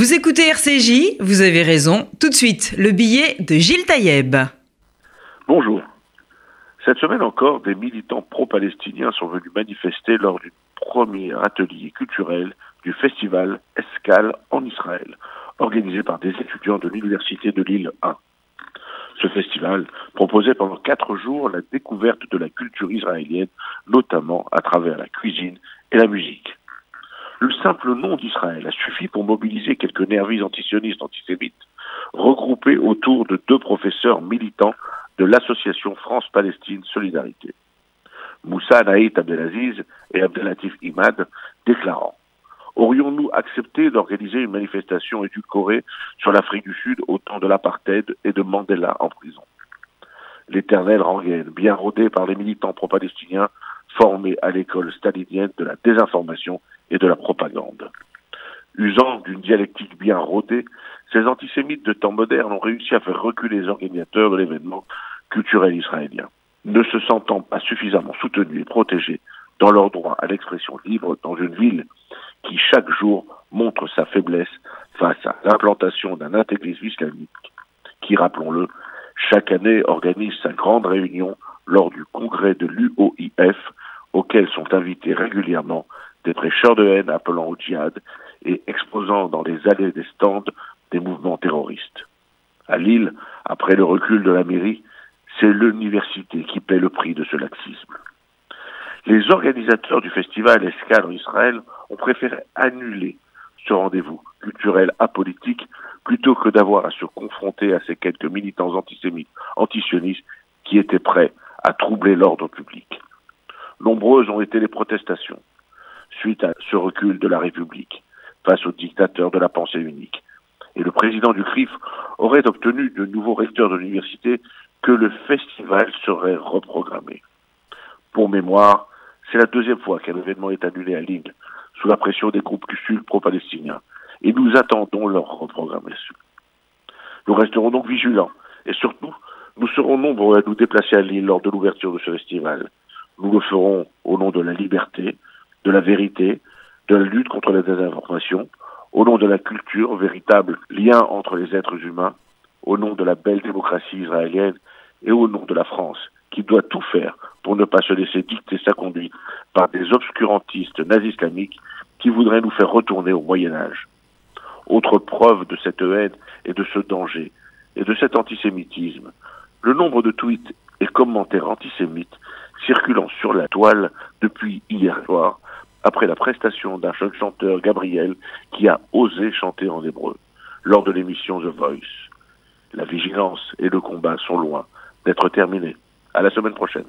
Vous écoutez RCJ, vous avez raison. Tout de suite, le billet de Gilles Taïeb. Bonjour. Cette semaine encore, des militants pro-palestiniens sont venus manifester lors du premier atelier culturel du festival Escale en Israël, organisé par des étudiants de l'Université de Lille 1. Ce festival proposait pendant quatre jours la découverte de la culture israélienne, notamment à travers la cuisine et la musique. Le simple nom d'Israël a suffi pour mobiliser quelques nervis antisionistes antisémites, regroupés autour de deux professeurs militants de l'association France-Palestine Solidarité. Moussa Naït Abdelaziz et Abdelatif Imad déclarant Aurions-nous accepté d'organiser une manifestation édulcorée sur l'Afrique du Sud au temps de l'apartheid et de Mandela en prison? L'éternelle rengaine, bien rodée par les militants pro-palestiniens formés à l'école stalinienne de la désinformation et de la propagande. Usant d'une dialectique bien rodée, ces antisémites de temps moderne ont réussi à faire reculer les organisateurs de l'événement culturel israélien. Ne se sentant pas suffisamment soutenus et protégés dans leur droit à l'expression libre dans une ville qui chaque jour montre sa faiblesse face à l'implantation d'un intégrisme islamique qui, rappelons-le, chaque année organise sa grande réunion lors du congrès de l'UOIF auquel sont invités régulièrement des prêcheurs de haine appelant au djihad et exposant dans les allées des stands des mouvements terroristes. À Lille, après le recul de la mairie, c'est l'université qui paie le prix de ce laxisme. Les organisateurs du festival Escale en Israël ont préféré annuler ce rendez-vous culturel apolitique plutôt que d'avoir à se confronter à ces quelques militants antisémites, antisionistes qui étaient prêts à troubler l'ordre public. Nombreuses ont été les protestations suite à ce recul de la République face aux dictateurs de la pensée unique. Et le président du CRIF aurait obtenu de nouveaux recteurs de l'université que le festival serait reprogrammé. Pour mémoire, c'est la deuxième fois qu'un événement est annulé à Lille, sous la pression des groupes sud pro-palestiniens, et nous attendons leur reprogrammation. Nous resterons donc vigilants, et surtout, nous serons nombreux à nous déplacer à Lille lors de l'ouverture de ce festival. Nous le ferons au nom de la liberté, de la vérité, de la lutte contre la désinformation, au nom de la culture, véritable lien entre les êtres humains, au nom de la belle démocratie israélienne et au nom de la France, qui doit tout faire pour ne pas se laisser dicter sa conduite par des obscurantistes nazi-islamiques qui voudraient nous faire retourner au Moyen Âge. Autre preuve de cette haine et de ce danger et de cet antisémitisme, le nombre de tweets et commentaires antisémites circulant sur la toile depuis hier soir, après la prestation d'un jeune chanteur, Gabriel, qui a osé chanter en hébreu lors de l'émission The Voice. La vigilance et le combat sont loin d'être terminés. À la semaine prochaine.